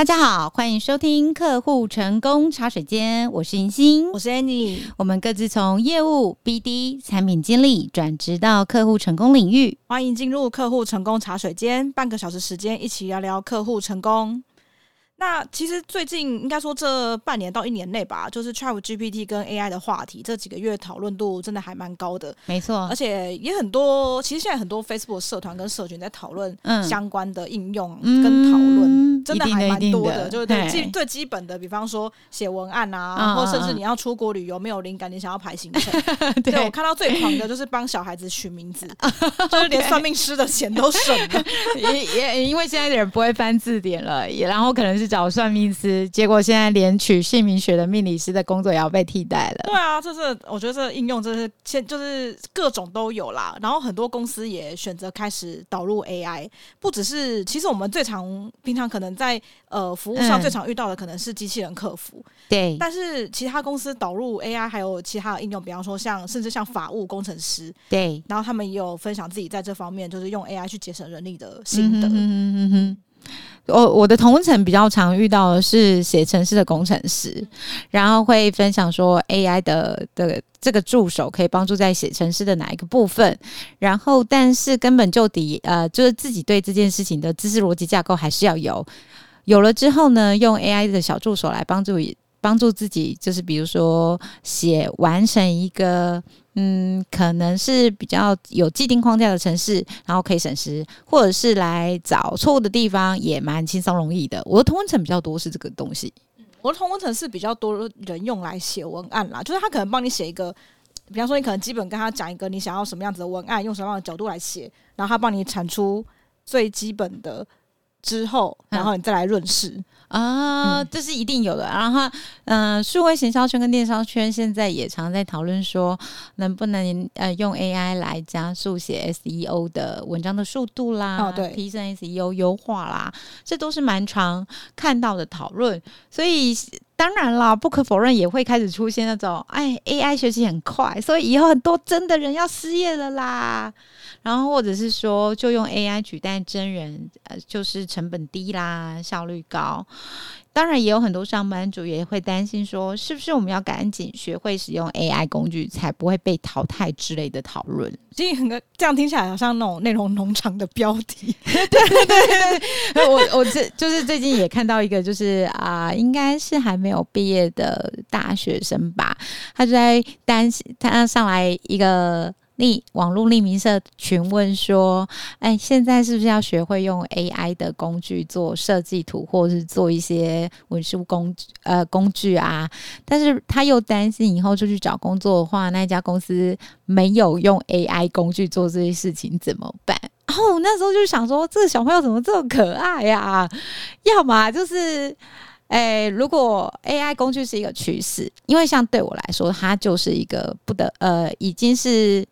大家好，欢迎收听客户成功茶水间，我是银星，我是 Annie，我们各自从业务、BD、产品经理转职到客户成功领域，欢迎进入客户成功茶水间，半个小时时间一起聊聊客户成功。那其实最近应该说这半年到一年内吧，就是 ChatGPT 跟 AI 的话题，这几个月讨论度真的还蛮高的。没错，而且也很多，其实现在很多 Facebook 社团跟社群在讨论相关的应用跟讨论，嗯、真的还蛮多的。就是对基最基本的，比方说写文案啊，嗯、或甚至你要出国旅游没有灵感，你想要排行程。对，我看到最狂的就是帮小孩子取名字，就是连算命师的钱都省了。也也因为现在的人不会翻字典了，也然后可能是。找算命师，结果现在连取姓名学的命理师的工作也要被替代了。对啊，这是我觉得这个应用，真是现就是各种都有啦。然后很多公司也选择开始导入 AI，不只是其实我们最常平常可能在呃服务上最常遇到的可能是机器人客服，对、嗯。但是其他公司导入 AI 还有其他的应用，比方说像甚至像法务工程师，对。然后他们也有分享自己在这方面就是用 AI 去节省人力的心得。嗯哼嗯哼哼。我我的同城比较常遇到的是写程式的工程师，然后会分享说 AI 的的这个助手可以帮助在写程式的哪一个部分，然后但是根本就底呃就是自己对这件事情的知识逻辑架构还是要有，有了之后呢，用 AI 的小助手来帮助帮助自己，就是比如说写完成一个。嗯，可能是比较有既定框架的城市，然后可以省时，或者是来找错误的地方也蛮轻松容易的。我的同温层比较多是这个东西，我的同温层是比较多人用来写文案啦，就是他可能帮你写一个，比方说你可能基本跟他讲一个你想要什么样子的文案，用什么样的角度来写，然后他帮你产出最基本的。之后，然后你再来润饰啊，这是一定有的。然后，嗯、呃，数位行销圈跟电商圈现在也常在讨论说，能不能呃用 AI 来加速写 SEO 的文章的速度啦，哦、对，提升 SEO 优化啦，这都是蛮常看到的讨论。所以，当然啦，不可否认也会开始出现那种，哎，AI 学习很快，所以以后很多真的人要失业了啦。然后，或者是说，就用 AI 取代真人，呃，就是成本低啦，效率高。当然，也有很多上班族也会担心说，是不是我们要赶紧学会使用 AI 工具，才不会被淘汰之类的讨论。其实很多这样听起来好像那种内容农场的标题。对对对对，我我这就是最近也看到一个，就是啊、呃，应该是还没有毕业的大学生吧，他就在担心他上来一个。匿网络匿名社询问说：“哎，现在是不是要学会用 AI 的工具做设计图，或者是做一些文书工呃工具啊？但是他又担心以后出去找工作的话，那家公司没有用 AI 工具做这些事情怎么办？然后那时候就想说，这个小朋友怎么这么可爱呀、啊？要么就是，哎，如果 AI 工具是一个趋势，因为像对我来说，它就是一个不得呃，已经是。”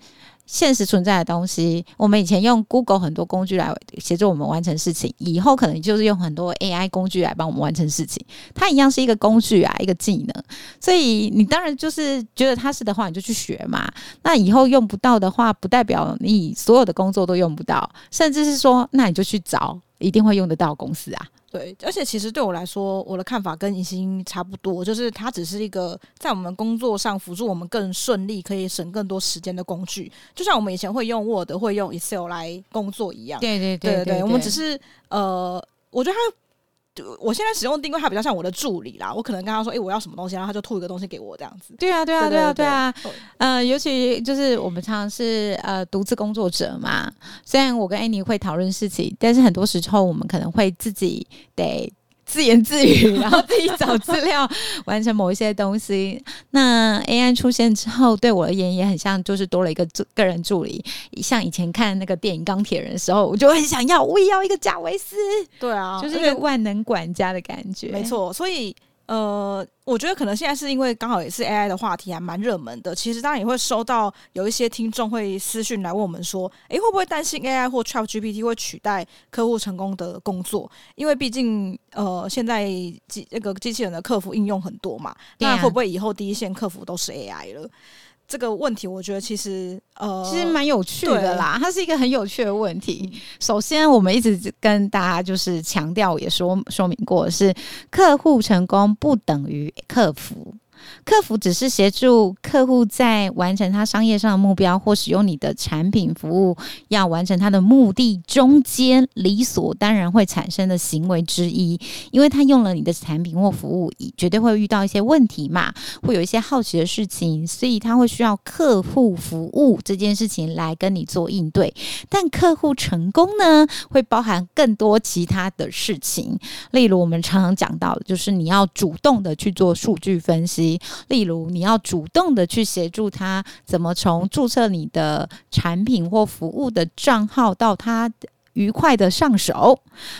现实存在的东西，我们以前用 Google 很多工具来协助我们完成事情，以后可能就是用很多 AI 工具来帮我们完成事情。它一样是一个工具啊，一个技能。所以你当然就是觉得它是的话，你就去学嘛。那以后用不到的话，不代表你所有的工作都用不到，甚至是说，那你就去找一定会用得到公司啊。对，而且其实对我来说，我的看法跟银星差不多，就是它只是一个在我们工作上辅助我们更顺利、可以省更多时间的工具，就像我们以前会用 Word、会用 Excel 来工作一样。对对对对，对，对，对，我们只是呃，我觉得它。我现在使用定位，它比较像我的助理啦。我可能跟他说：“哎、欸，我要什么东西？”然后他就吐一个东西给我，这样子。对啊，对啊，对啊，对啊。呃，尤其就是我们常常是呃独自工作者嘛。虽然我跟 Annie 会讨论事情，但是很多时候我们可能会自己得。自言自语，然后自己找资料，完成某一些东西。那 AI 出现之后，对我而言也很像，就是多了一个助个人助理。像以前看那个电影《钢铁人》的时候，我就很想要，我也要一个贾维斯。对啊，就是一个万能管家的感觉。没错，所以。呃，我觉得可能现在是因为刚好也是 AI 的话题还蛮热门的。其实当然也会收到有一些听众会私讯来问我们说，诶，会不会担心 AI 或 ChatGPT 会取代客户成功的工作？因为毕竟呃，现在机那个机器人的客服应用很多嘛，那会不会以后第一线客服都是 AI 了？这个问题，我觉得其实呃，其实蛮有趣的啦。它是一个很有趣的问题。首先，我们一直跟大家就是强调，也说说明过的是，客户成功不等于客服。客服只是协助客户在完成他商业上的目标或使用你的产品服务，要完成他的目的中间理所当然会产生的行为之一。因为他用了你的产品或服务，绝对会遇到一些问题嘛，会有一些好奇的事情，所以他会需要客户服务这件事情来跟你做应对。但客户成功呢，会包含更多其他的事情，例如我们常常讲到的，就是你要主动的去做数据分析。例如，你要主动的去协助他，怎么从注册你的产品或服务的账号到他愉快的上手，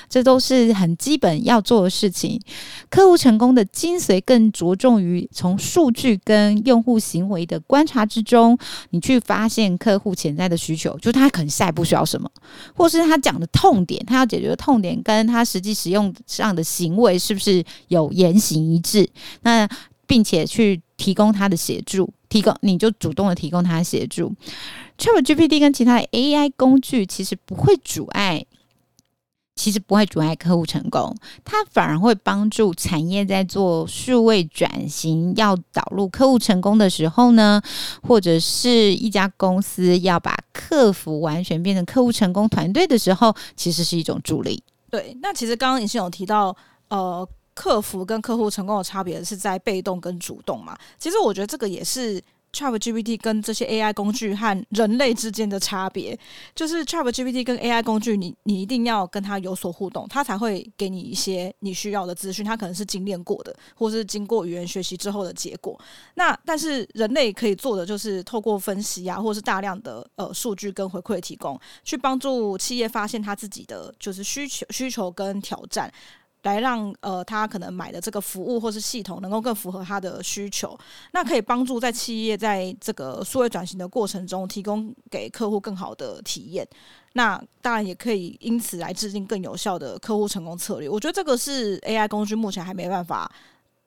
这都是很基本要做的事情。客户成功的精髓更着重于从数据跟用户行为的观察之中，你去发现客户潜在的需求，就他可能下一步需要什么，或是他讲的痛点，他要解决的痛点跟他实际使用上的行为是不是有言行一致？那并且去提供他的协助，提供你就主动的提供他协助。ChatGPT 跟其他的 AI 工具其实不会阻碍，其实不会阻碍客户成功，它反而会帮助产业在做数位转型，要导入客户成功的时候呢，或者是一家公司要把客服完全变成客户成功团队的时候，其实是一种助力。对，那其实刚刚尹欣有提到，呃。客服跟客户成功的差别是在被动跟主动嘛？其实我觉得这个也是 ChatGPT 跟这些 AI 工具和人类之间的差别。就是 ChatGPT 跟 AI 工具，你你一定要跟它有所互动，它才会给你一些你需要的资讯。它可能是精炼过的，或是经过语言学习之后的结果。那但是人类可以做的就是透过分析啊，或是大量的呃数据跟回馈提供，去帮助企业发现它自己的就是需求、需求跟挑战。来让呃他可能买的这个服务或是系统能够更符合他的需求，那可以帮助在企业在这个数位转型的过程中，提供给客户更好的体验。那当然也可以因此来制定更有效的客户成功策略。我觉得这个是 AI 工具目前还没办法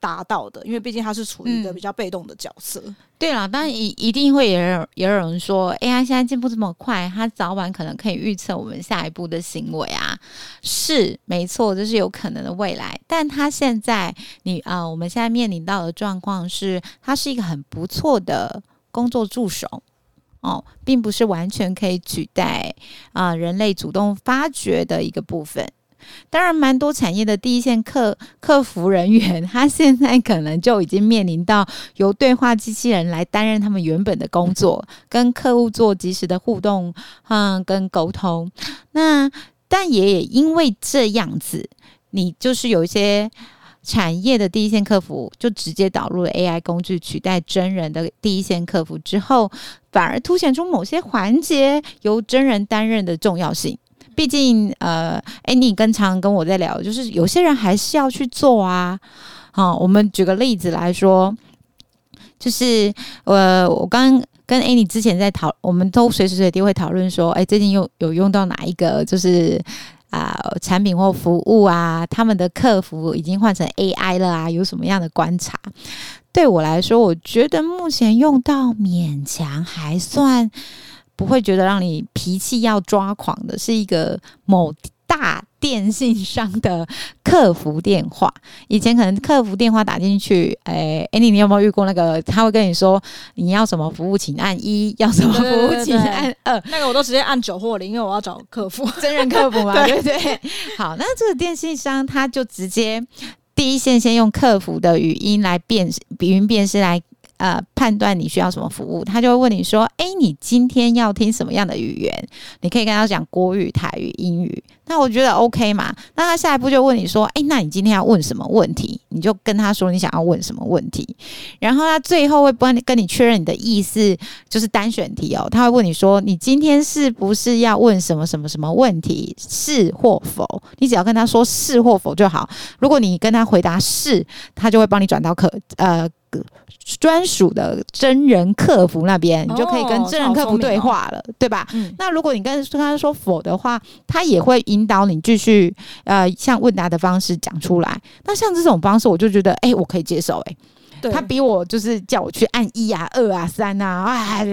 达到的，因为毕竟它是处于一个比较被动的角色。嗯、对了，当然一一定会有人也有人说，AI 现在进步这么快，它早晚可能可以预测我们下一步的行为啊。是没错，这是有可能的未来。但它现在，你啊、呃，我们现在面临到的状况是，它是一个很不错的工作助手哦，并不是完全可以取代啊、呃、人类主动发掘的一个部分。当然，蛮多产业的第一线客客服人员，他现在可能就已经面临到由对话机器人来担任他们原本的工作，跟客户做即时的互动，嗯，跟沟通。那但也因为这样子，你就是有一些产业的第一线客服，就直接导入了 AI 工具取代真人的第一线客服之后，反而凸显出某些环节由真人担任的重要性。毕竟，呃，哎，你跟常跟我在聊，就是有些人还是要去做啊。好，我们举个例子来说，就是呃，我刚跟哎你之前在讨，我们都随时随地会讨论说，哎，最近用有用到哪一个就是啊、产品或服务啊，他们的客服已经换成 AI 了啊，有什么样的观察？对我来说，我觉得目前用到勉强还算。不会觉得让你脾气要抓狂的，是一个某大电信商的客服电话。以前可能客服电话打进去，哎，Annie，你有没有遇过那个？他会跟你说你要什么服务，请按一；要什么服务，请按二。那个我都直接按九或零，因为我要找客服，真人客服嘛，对不对，对？好，那这个电信商他就直接第一线先用客服的语音来辨识，语音辨识来。呃，判断你需要什么服务，他就会问你说：“诶，你今天要听什么样的语言？你可以跟他讲国语、台语、英语。那我觉得 OK 嘛。那他下一步就问你说：诶，那你今天要问什么问题？你就跟他说你想要问什么问题。然后他最后会帮你跟你确认你的意思，就是单选题哦。他会问你说：你今天是不是要问什么什么什么问题？是或否？你只要跟他说是或否就好。如果你跟他回答是，他就会帮你转到可呃。”专属的真人客服那边，你就可以跟真人客服对话了，哦、对吧？嗯、那如果你跟跟他说否的话，他也会引导你继续呃，像问答的方式讲出来。那像这种方式，我就觉得，哎、欸，我可以接受、欸，哎，对他比我就是叫我去按一啊、二啊、三啊，啊，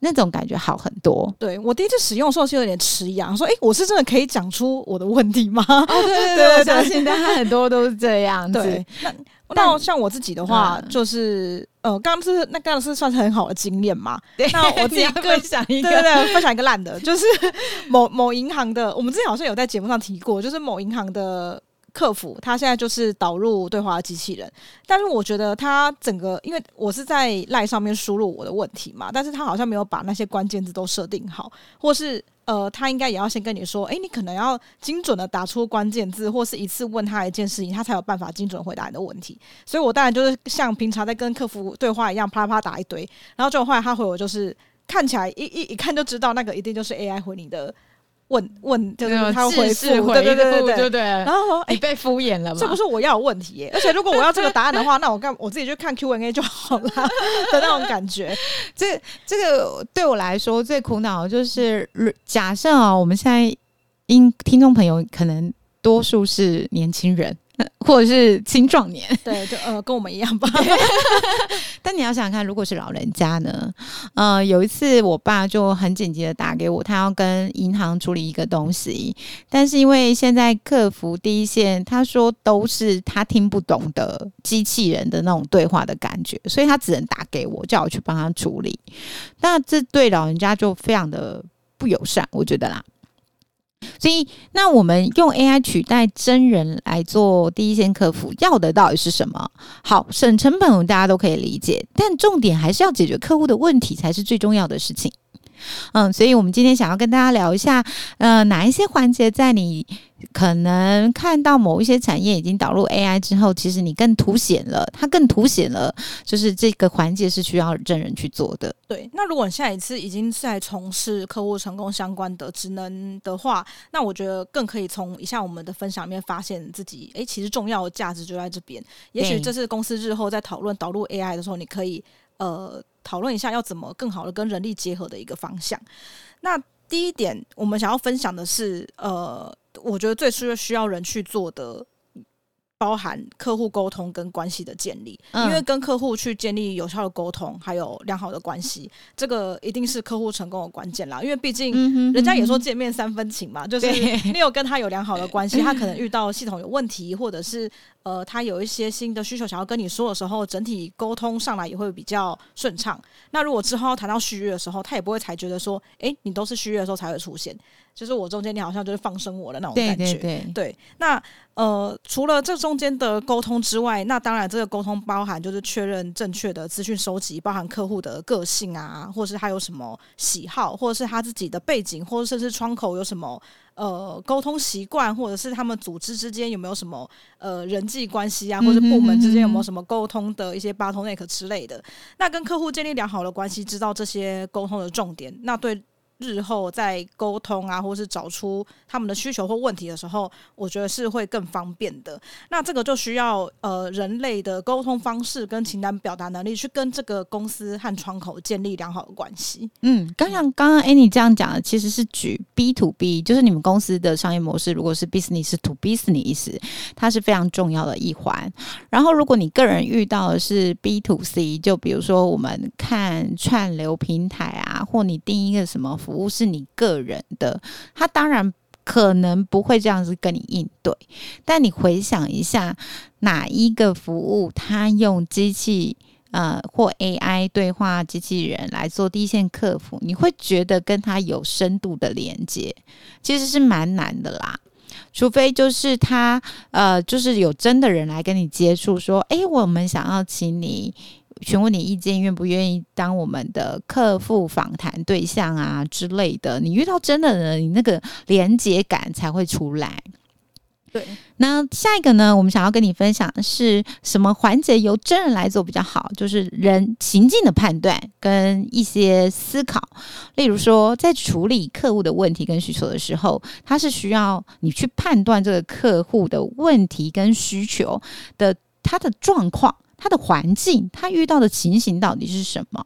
那种感觉好很多。对，我第一次使用的时候是有点迟疑，说：“哎、欸，我是真的可以讲出我的问题吗？”哦，对对 对，我相信大家很多都是这样子。对，那那像我自己的话，就是、嗯、呃，刚刚是那刚刚是算是很好的经验嘛。对，那我自己 分享一个，对对对，分享一个烂的，就是 某某银行的，我们之前好像有在节目上提过，就是某银行的。客服他现在就是导入对话机器人，但是我觉得他整个，因为我是在 LINE 上面输入我的问题嘛，但是他好像没有把那些关键字都设定好，或是呃，他应该也要先跟你说，诶，你可能要精准的打出关键字，或是一次问他一件事情，他才有办法精准回答你的问题。所以我当然就是像平常在跟客服对话一样，啪啪打一堆，然后就后来他回我就是看起来一一一看就知道那个一定就是 AI 回你的。问问就是他回复，对对对对对对，然后说你被敷衍了吗？这不是我要的问题耶，而且如果我要这个答案的话，那我干我自己去看 Q&A 就好了的那种感觉。这这个对我来说最苦恼的就是，假设啊，我们现在因听众朋友可能多数是年轻人。或者是青壮年，对，就呃跟我们一样吧。但你要想想看，如果是老人家呢？呃，有一次我爸就很紧急的打给我，他要跟银行处理一个东西，但是因为现在客服第一线，他说都是他听不懂的机器人的那种对话的感觉，所以他只能打给我，叫我去帮他处理。那这对老人家就非常的不友善，我觉得啦。所以，那我们用 AI 取代真人来做第一线客服，要的到底是什么？好，省成本，我们大家都可以理解，但重点还是要解决客户的问题才是最重要的事情。嗯，所以我们今天想要跟大家聊一下，呃，哪一些环节在你可能看到某一些产业已经导入 AI 之后，其实你更凸显了，它更凸显了，就是这个环节是需要真人去做的。对，那如果你下一次已经在从事客户成功相关的职能的话，那我觉得更可以从以下我们的分享里面发现自己，诶，其实重要的价值就在这边。也许这是公司日后在讨论导入 AI 的时候，你可以呃。讨论一下要怎么更好的跟人力结合的一个方向。那第一点，我们想要分享的是，呃，我觉得最需要需要人去做的。包含客户沟通跟关系的建立，因为跟客户去建立有效的沟通，还有良好的关系，这个一定是客户成功的关键啦。因为毕竟人家也说见面三分情嘛，就是你有跟他有良好的关系，他可能遇到系统有问题，或者是呃他有一些新的需求想要跟你说的时候，整体沟通上来也会比较顺畅。那如果之后谈到续约的时候，他也不会才觉得说，哎，你都是续约的时候才会出现。就是我中间，你好像就是放生我的那种感觉。对，对，对，对，那呃，除了这中间的沟通之外，那当然这个沟通包含就是确认正确的资讯收集，包含客户的个性啊，或者是他有什么喜好，或者是他自己的背景，或者甚至窗口有什么呃沟通习惯，或者是他们组织之间有没有什么呃人际关系啊，或者部门之间有没有什么沟通的一些 bottleneck 之类的。那跟客户建立良好的关系，知道这些沟通的重点，那对。日后在沟通啊，或是找出他们的需求或问题的时候，我觉得是会更方便的。那这个就需要呃人类的沟通方式跟情感表达能力，去跟这个公司和窗口建立良好的关系。嗯，刚像刚刚 Annie 这样讲的，其实是举 B to B，就是你们公司的商业模式，如果是 business to business，它是非常重要的一环。然后，如果你个人遇到的是 B to C，就比如说我们看串流平台啊，或你定一个什么。服务是你个人的，他当然可能不会这样子跟你应对。但你回想一下，哪一个服务他用机器呃或 AI 对话机器人来做第一线客服，你会觉得跟他有深度的连接，其实是蛮难的啦。除非就是他呃，就是有真的人来跟你接触，说，哎，我们想要请你。询问你意见，愿不愿意当我们的客户访谈对象啊之类的？你遇到真的人，你那个连接感才会出来。对，那下一个呢？我们想要跟你分享的是什么环节由真人来做比较好？就是人情境的判断跟一些思考。例如说，在处理客户的问题跟需求的时候，他是需要你去判断这个客户的问题跟需求的他的状况。他的环境，他遇到的情形到底是什么？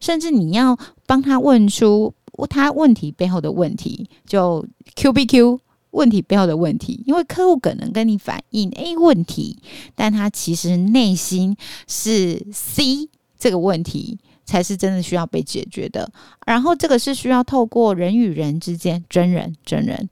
甚至你要帮他问出他问题背后的问题，就 Q B Q 问题背后的问题，因为客户可能跟你反映 A 问题，但他其实内心是 C 这个问题才是真的需要被解决的。然后这个是需要透过人与人之间真人真人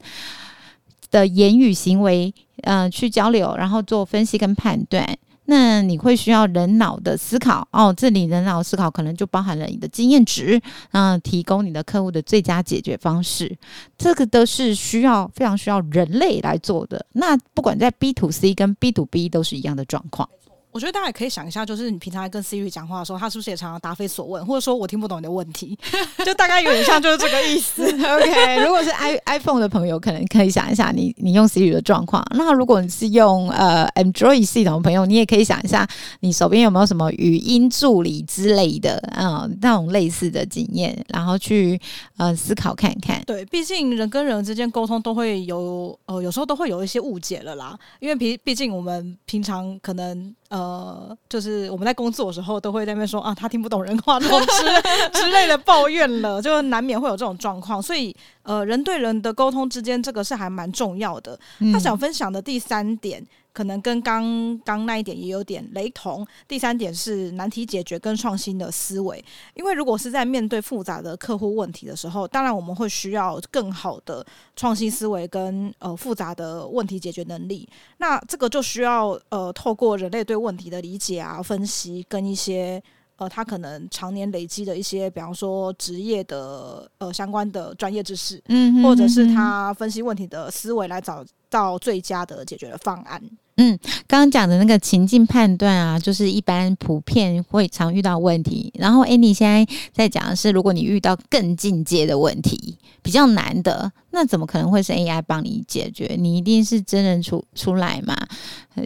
的言语行为，呃，去交流，然后做分析跟判断。那你会需要人脑的思考哦，这里人脑思考可能就包含了你的经验值，嗯、提供你的客户的最佳解决方式，这个都是需要非常需要人类来做的。那不管在 B to C 跟 B to B 都是一样的状况。我觉得大家也可以想一下，就是你平常跟 Siri 讲话的时候，他是不是也常常答非所问，或者说我听不懂你的问题，就大概有点像就是这个意思。OK，如果是 i iPhone 的朋友，可能可以想一下你你用 Siri 的状况。那如果你是用呃 Android 系统的朋友，你也可以想一下你手边有没有什么语音助理之类的，嗯，那种类似的经验，然后去呃思考看看。对，毕竟人跟人之间沟通都会有呃，有时候都会有一些误解了啦，因为毕毕竟我们平常可能。呃，就是我们在工作的时候，都会在那边说啊，他听不懂人话这种之之类的抱怨了，就难免会有这种状况。所以，呃，人对人的沟通之间，这个是还蛮重要的。他想分享的第三点。可能跟刚刚那一点也有点雷同。第三点是难题解决跟创新的思维，因为如果是在面对复杂的客户问题的时候，当然我们会需要更好的创新思维跟呃复杂的问题解决能力。那这个就需要呃透过人类对问题的理解啊、分析跟一些呃他可能常年累积的一些，比方说职业的呃相关的专业知识，嗯，或者是他分析问题的思维来找到最佳的解决的方案。嗯，刚刚讲的那个情境判断啊，就是一般普遍会常遇到问题。然后，安妮现在在讲的是，如果你遇到更进阶的问题，比较难的，那怎么可能会是 AI 帮你解决？你一定是真人出出来嘛？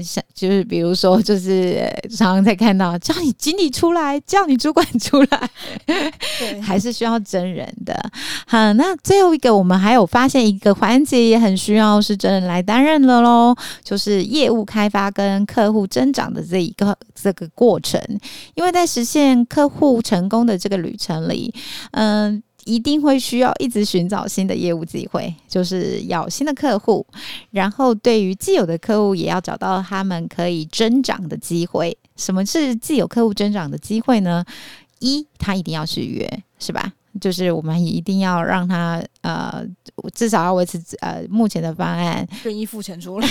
像就是比如说，就是常常在看到叫你经理出来，叫你主管出来，对，还是需要真人的。好，那最后一个，我们还有发现一个环节也很需要是真人来担任了喽，就是业务。开发跟客户增长的这一个这个过程，因为在实现客户成功的这个旅程里，嗯，一定会需要一直寻找新的业务机会，就是要新的客户，然后对于既有的客户也要找到他们可以增长的机会。什么是既有客户增长的机会呢？一，他一定要续约，是吧？就是我们一定要让他呃，至少要维持呃目前的方案，愿意付钱出来。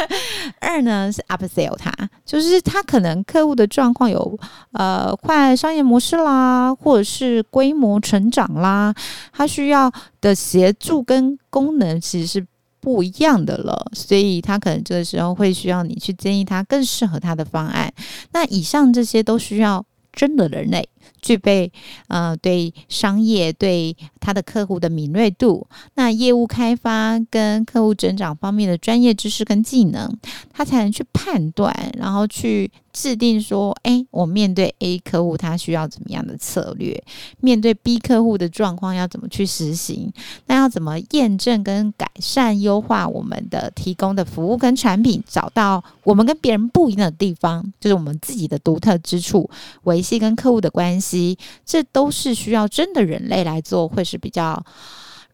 二呢是 upsell 他，就是他可能客户的状况有呃快商业模式啦，或者是规模成长啦，他需要的协助跟功能其实是不一样的了，所以他可能这个时候会需要你去建议他更适合他的方案。那以上这些都需要真的人类。具备呃对商业对他的客户的敏锐度，那业务开发跟客户增长方面的专业知识跟技能，他才能去判断，然后去制定说，哎，我面对 A 客户他需要怎么样的策略，面对 B 客户的状况要怎么去实行，那要怎么验证跟改善优化我们的提供的服务跟产品，找到我们跟别人不一样的地方，就是我们自己的独特之处，维系跟客户的关系。这都是需要真的人类来做，会是比较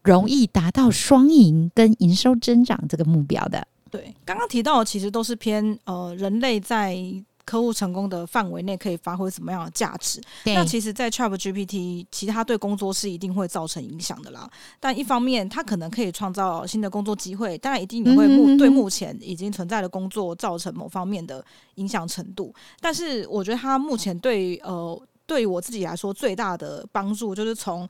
容易达到双赢跟营收增长这个目标的。对，刚刚提到的其实都是偏呃人类在客户成功的范围内可以发挥什么样的价值。那其实，在 ChatGPT，其实它对工作是一定会造成影响的啦。但一方面，它可能可以创造新的工作机会，当然一定也会目对目前已经存在的工作造成某方面的影响程度。但是，我觉得它目前对呃。对于我自己来说，最大的帮助就是从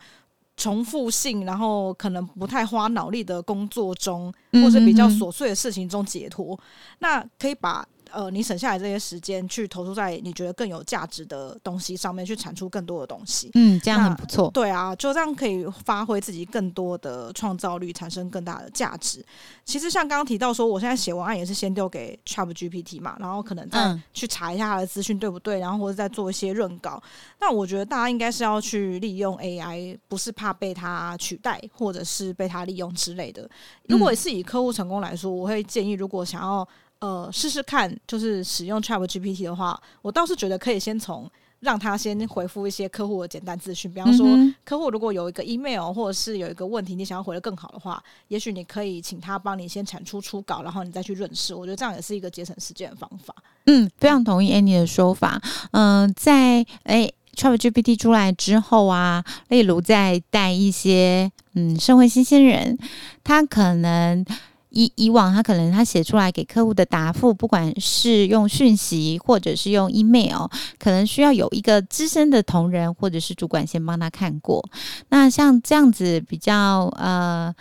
重复性，然后可能不太花脑力的工作中，或者比较琐碎的事情中解脱。嗯、那可以把。呃，你省下来这些时间去投入在你觉得更有价值的东西上面，去产出更多的东西。嗯，这样很不错。对啊，就这样可以发挥自己更多的创造力，产生更大的价值。其实像刚刚提到说，我现在写文案也是先丢给 ChatGPT 嘛，然后可能再去查一下它的资讯对不对，然后或者再做一些润稿。那我觉得大家应该是要去利用 AI，不是怕被它取代，或者是被它利用之类的。如果是以客户成功来说，我会建议，如果想要。呃，试试看，就是使用 ChatGPT 的话，我倒是觉得可以先从让他先回复一些客户的简单资讯，比方说，客户如果有一个 email 或者是有一个问题，你想要回得更好的话，也许你可以请他帮你先产出初稿，然后你再去润饰。我觉得这样也是一个节省时间的方法。嗯，非常同意 Annie 的说法。嗯、呃，在诶 ChatGPT 出来之后啊，例如在带一些嗯社会新鲜人，他可能。以以往，他可能他写出来给客户的答复，不管是用讯息或者是用 email，可能需要有一个资深的同仁或者是主管先帮他看过。那像这样子比较呃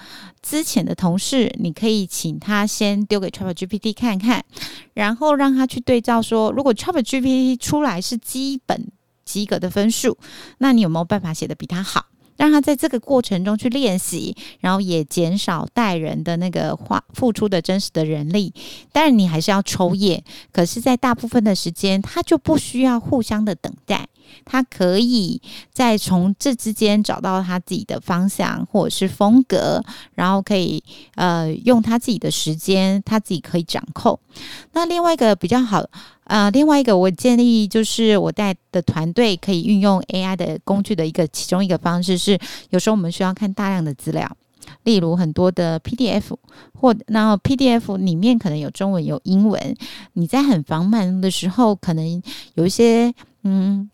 资浅的同事，你可以请他先丢给 ChatGPT 看看，然后让他去对照说，如果 ChatGPT 出来是基本及格的分数，那你有没有办法写得比他好？让他在这个过程中去练习，然后也减少带人的那个花付出的真实的人力。当然，你还是要抽验，可是，在大部分的时间，他就不需要互相的等待，他可以在从这之间找到他自己的方向或者是风格，然后可以呃用他自己的时间，他自己可以掌控。那另外一个比较好。呃，另外一个我建议就是我带的团队可以运用 AI 的工具的一个其中一个方式是，有时候我们需要看大量的资料，例如很多的 PDF 或然后 PDF 里面可能有中文有英文，你在很繁忙的时候，可能有一些嗯，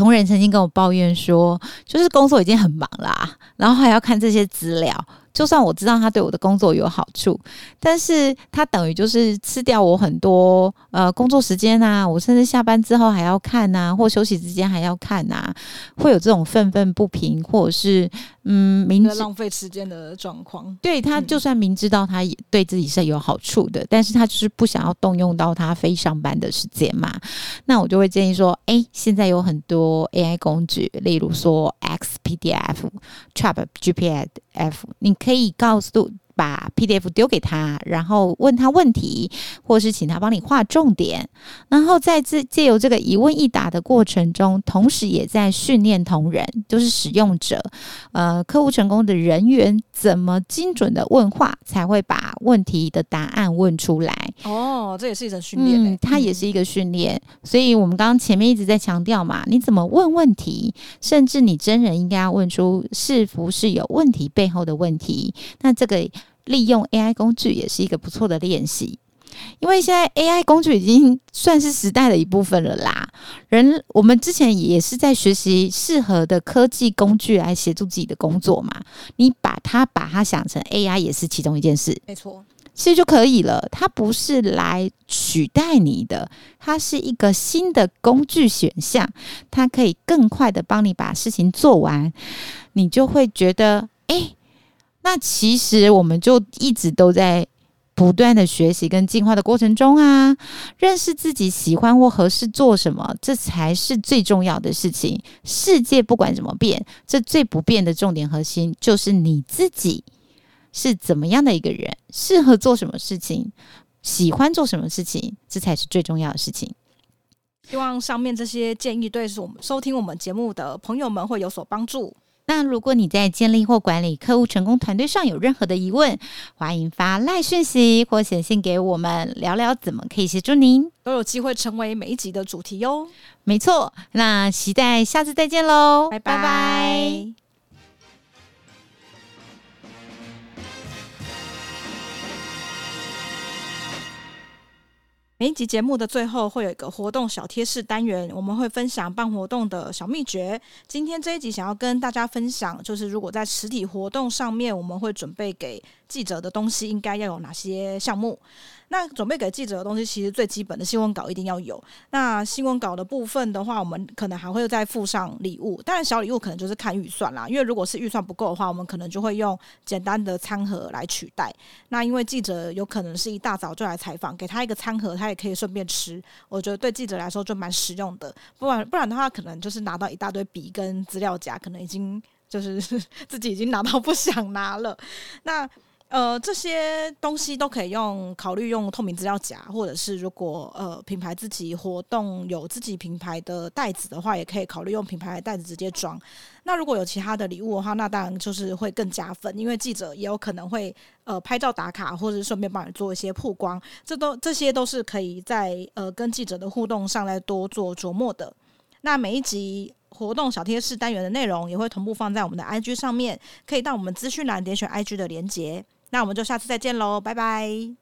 同仁曾经跟我抱怨说，就是工作已经很忙啦，然后还要看这些资料。就算我知道他对我的工作有好处，但是他等于就是吃掉我很多呃工作时间啊，我甚至下班之后还要看呐，或休息之间还要看呐，会有这种愤愤不平，或者是嗯明知浪费时间的状况。对，他就算明知道他也对自己是有好处的，嗯，但是他就是不想要动用到他非上班的时间嘛。那我就会建议说，哎，现在有很多 AI 工具，例如说 XPDF、Trap GPF，你可以告诉。把 PDF 丢给他，然后问他问题，或是请他帮你画重点，然后在这借由这个一问一答的过程中，同时也在训练同仁，就是使用者，呃，客户成功的人员怎么精准的问话，才会把问题的答案问出来。哦，这也是一种训练，嗯，它也是一个训练。所以我们刚刚前面一直在强调嘛，你怎么问问题，甚至你真人应该要问出是不是有问题背后的问题。那这个。利用 AI 工具也是一个不错的练习，因为现在 AI 工具已经算是时代的一部分了啦。人，我们之前也是在学习适合的科技工具来协助自己的工作嘛。你把它把它想成 AI 也是其中一件事，没错，其实就可以了。它不是来取代你的，它是一个新的工具选项，它可以更快的帮你把事情做完，你就会觉得，哎。那其实我们就一直都在不断的学习跟进化的过程中啊，认识自己喜欢或合适做什么，这才是最重要的事情。世界不管怎么变，这最不变的重点核心就是你自己是怎么样的一个人，适合做什么事情，喜欢做什么事情，这才是最重要的事情。希望上面这些建议对我们收听我们节目的朋友们会有所帮助。那如果你在建立或管理客户成功团队上有任何的疑问，欢迎发赖讯息或写信给我们，聊聊怎么可以协助您，都有机会成为每一集的主题哟。没错，那期待下次再见喽，拜拜。拜拜。每一集节目的最后会有一个活动小贴士单元，我们会分享办活动的小秘诀。今天这一集想要跟大家分享，就是如果在实体活动上面，我们会准备给记者的东西应该要有哪些项目？那准备给记者的东西，其实最基本的新闻稿一定要有。那新闻稿的部分的话，我们可能还会再附上礼物。当然，小礼物可能就是看预算啦。因为如果是预算不够的话，我们可能就会用简单的餐盒来取代。那因为记者有可能是一大早就来采访，给他一个餐盒，他也可以顺便吃。我觉得对记者来说就蛮实用的。不然不然的话，可能就是拿到一大堆笔跟资料夹，可能已经就是 自己已经拿到不想拿了。那。呃，这些东西都可以用，考虑用透明资料夹，或者是如果呃品牌自己活动有自己品牌的袋子的话，也可以考虑用品牌的袋子直接装。那如果有其他的礼物的话，那当然就是会更加分，因为记者也有可能会呃拍照打卡，或者是顺便帮你做一些曝光。这都这些都是可以在呃跟记者的互动上来多做琢磨的。那每一集活动小贴士单元的内容也会同步放在我们的 IG 上面，可以到我们资讯栏点选 IG 的连接。那我们就下次再见喽拜拜。